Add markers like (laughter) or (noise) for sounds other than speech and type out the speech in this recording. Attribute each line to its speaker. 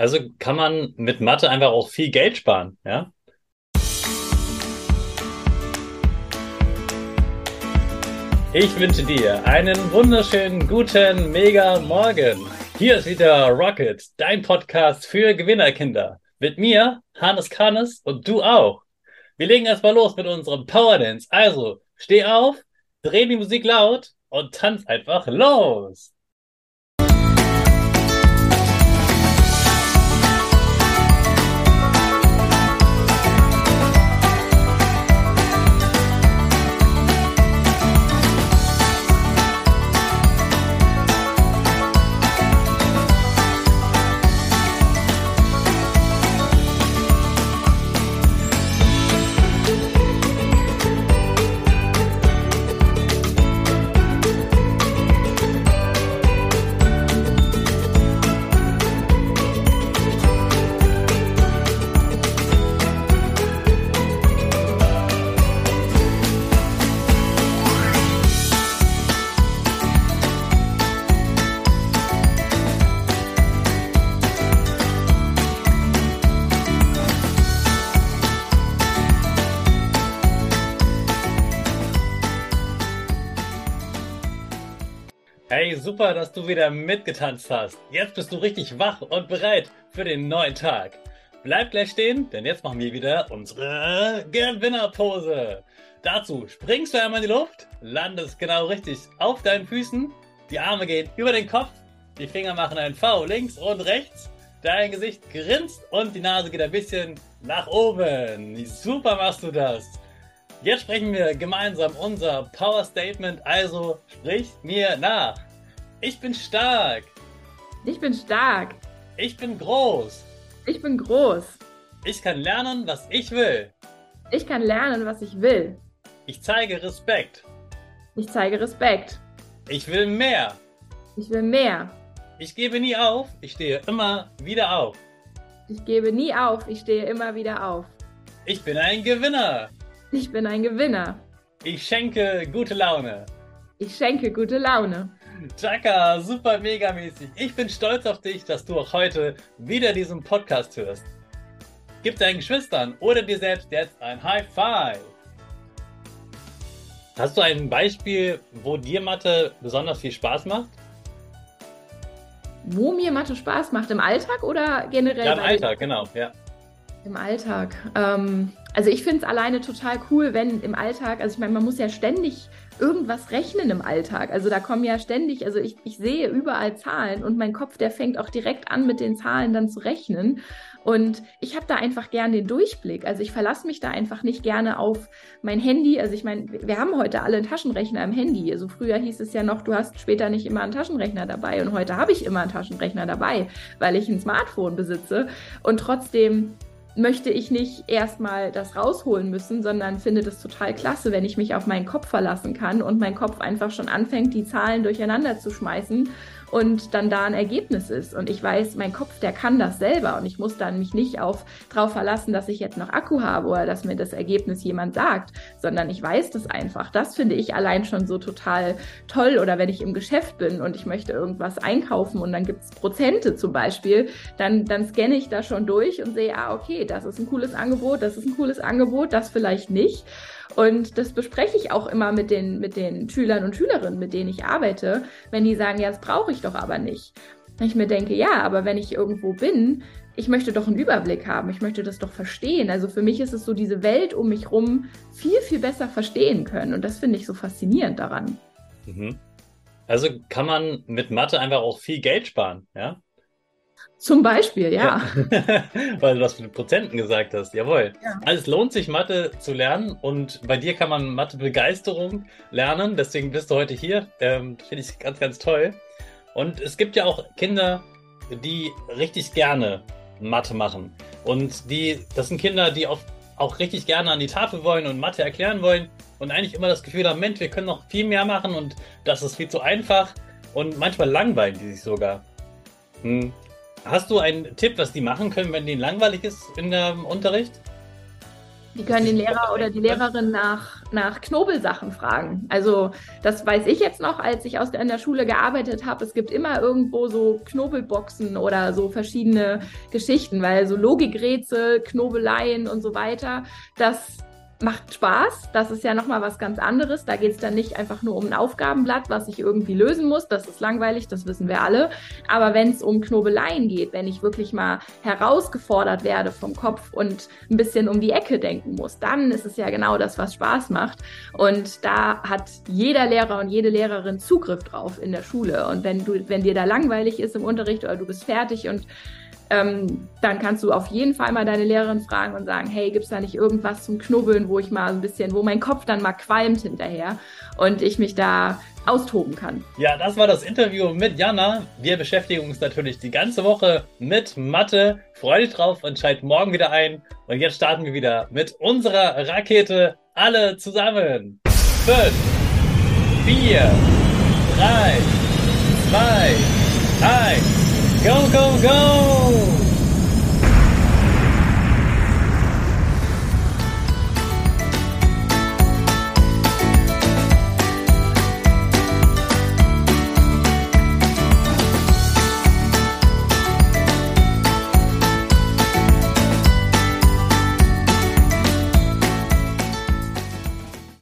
Speaker 1: Also kann man mit Mathe einfach auch viel Geld sparen, ja? Ich wünsche dir einen wunderschönen, guten, mega Morgen. Hier ist wieder Rocket, dein Podcast für Gewinnerkinder. Mit mir, Hannes Kannes und du auch. Wir legen erstmal los mit unserem Power Dance. Also, steh auf, dreh die Musik laut und tanz einfach los. Hey, super, dass du wieder mitgetanzt hast. Jetzt bist du richtig wach und bereit für den neuen Tag. Bleib gleich stehen, denn jetzt machen wir wieder unsere Gewinnerpose. Dazu springst du einmal in die Luft, landest genau richtig auf deinen Füßen, die Arme gehen über den Kopf, die Finger machen ein V links und rechts, dein Gesicht grinst und die Nase geht ein bisschen nach oben. Super machst du das. Jetzt sprechen wir gemeinsam unser Power Statement, also sprich mir nach. Ich bin stark.
Speaker 2: Ich bin stark.
Speaker 1: Ich bin groß.
Speaker 2: Ich bin groß.
Speaker 1: Ich kann lernen, was ich will.
Speaker 2: Ich kann lernen, was ich will.
Speaker 1: Ich zeige Respekt.
Speaker 2: Ich zeige Respekt.
Speaker 1: Ich will mehr.
Speaker 2: Ich will mehr.
Speaker 1: Ich gebe nie auf, ich stehe immer wieder auf.
Speaker 2: Ich gebe nie auf, ich stehe immer wieder auf.
Speaker 1: Ich bin ein Gewinner.
Speaker 2: Ich bin ein Gewinner.
Speaker 1: Ich schenke gute Laune.
Speaker 2: Ich schenke gute Laune.
Speaker 1: Chaka, super mega mäßig. Ich bin stolz auf dich, dass du auch heute wieder diesen Podcast hörst. Gib deinen Geschwistern oder dir selbst jetzt ein High Five. Hast du ein Beispiel, wo dir Mathe besonders viel Spaß macht?
Speaker 2: Wo mir Mathe Spaß macht, im Alltag oder generell?
Speaker 1: Ja, im Alltag, genau, ja.
Speaker 2: Im Alltag. Ähm, also ich finde es alleine total cool, wenn im Alltag, also ich meine, man muss ja ständig irgendwas rechnen im Alltag. Also da kommen ja ständig, also ich, ich sehe überall Zahlen und mein Kopf, der fängt auch direkt an, mit den Zahlen dann zu rechnen. Und ich habe da einfach gern den Durchblick. Also ich verlasse mich da einfach nicht gerne auf mein Handy. Also ich meine, wir haben heute alle einen Taschenrechner im Handy. Also früher hieß es ja noch, du hast später nicht immer einen Taschenrechner dabei. Und heute habe ich immer einen Taschenrechner dabei, weil ich ein Smartphone besitze. Und trotzdem möchte ich nicht erstmal das rausholen müssen, sondern finde das total klasse, wenn ich mich auf meinen Kopf verlassen kann und mein Kopf einfach schon anfängt, die Zahlen durcheinander zu schmeißen und dann da ein Ergebnis ist. Und ich weiß, mein Kopf, der kann das selber und ich muss dann mich nicht auf drauf verlassen, dass ich jetzt noch Akku habe oder dass mir das Ergebnis jemand sagt, sondern ich weiß das einfach. Das finde ich allein schon so total toll. Oder wenn ich im Geschäft bin und ich möchte irgendwas einkaufen und dann gibt es Prozente zum Beispiel, dann, dann scanne ich da schon durch und sehe, ah, okay, das ist ein cooles Angebot, das ist ein cooles Angebot, das vielleicht nicht. Und das bespreche ich auch immer mit den, mit den Schülern und Schülerinnen, mit denen ich arbeite, wenn die sagen, ja, das brauche ich doch aber nicht. Und ich mir denke, ja, aber wenn ich irgendwo bin, ich möchte doch einen Überblick haben, ich möchte das doch verstehen. Also für mich ist es so, diese Welt um mich rum viel, viel besser verstehen können. Und das finde ich so faszinierend daran.
Speaker 1: Mhm. Also kann man mit Mathe einfach auch viel Geld sparen, ja?
Speaker 2: Zum Beispiel, ja.
Speaker 1: ja. (laughs) Weil du das mit Prozenten gesagt hast. Jawohl. Ja. Also es lohnt sich, Mathe zu lernen und bei dir kann man Mathe-Begeisterung lernen. Deswegen bist du heute hier. Ähm, Finde ich ganz, ganz toll. Und es gibt ja auch Kinder, die richtig gerne Mathe machen. Und die, das sind Kinder, die auch, auch richtig gerne an die Tafel wollen und Mathe erklären wollen und eigentlich immer das Gefühl haben, Mensch, wir können noch viel mehr machen und das ist viel zu einfach. Und manchmal langweilen die sich sogar. Hm. Hast du einen Tipp, was die machen können, wenn denen langweilig ist in der Unterricht?
Speaker 2: Die können den Lehrer oder die Lehrerin nach, nach Knobelsachen fragen. Also das weiß ich jetzt noch, als ich aus der, in der Schule gearbeitet habe. Es gibt immer irgendwo so Knobelboxen oder so verschiedene Geschichten, weil so Logikrätsel, Knobeleien und so weiter, das macht Spaß. Das ist ja nochmal was ganz anderes. Da geht es dann nicht einfach nur um ein Aufgabenblatt, was ich irgendwie lösen muss. Das ist langweilig, das wissen wir alle. Aber wenn es um Knobeleien geht, wenn ich wirklich mal herausgefordert werde vom Kopf und ein bisschen um die Ecke denken muss, dann ist es ja genau das, was Spaß macht. Und da hat jeder Lehrer und jede Lehrerin Zugriff drauf in der Schule. Und wenn du, wenn dir da langweilig ist im Unterricht oder du bist fertig und ähm, dann kannst du auf jeden Fall mal deine Lehrerin fragen und sagen, hey, gibt es da nicht irgendwas zum Knubbeln, wo ich mal ein bisschen, wo mein Kopf dann mal qualmt hinterher und ich mich da austoben kann.
Speaker 1: Ja, das war das Interview mit Jana. Wir beschäftigen uns natürlich die ganze Woche mit Mathe. Freu dich drauf und schalt morgen wieder ein. Und jetzt starten wir wieder mit unserer Rakete. Alle zusammen. Fünf, vier, drei, zwei, eins. Go, go, go!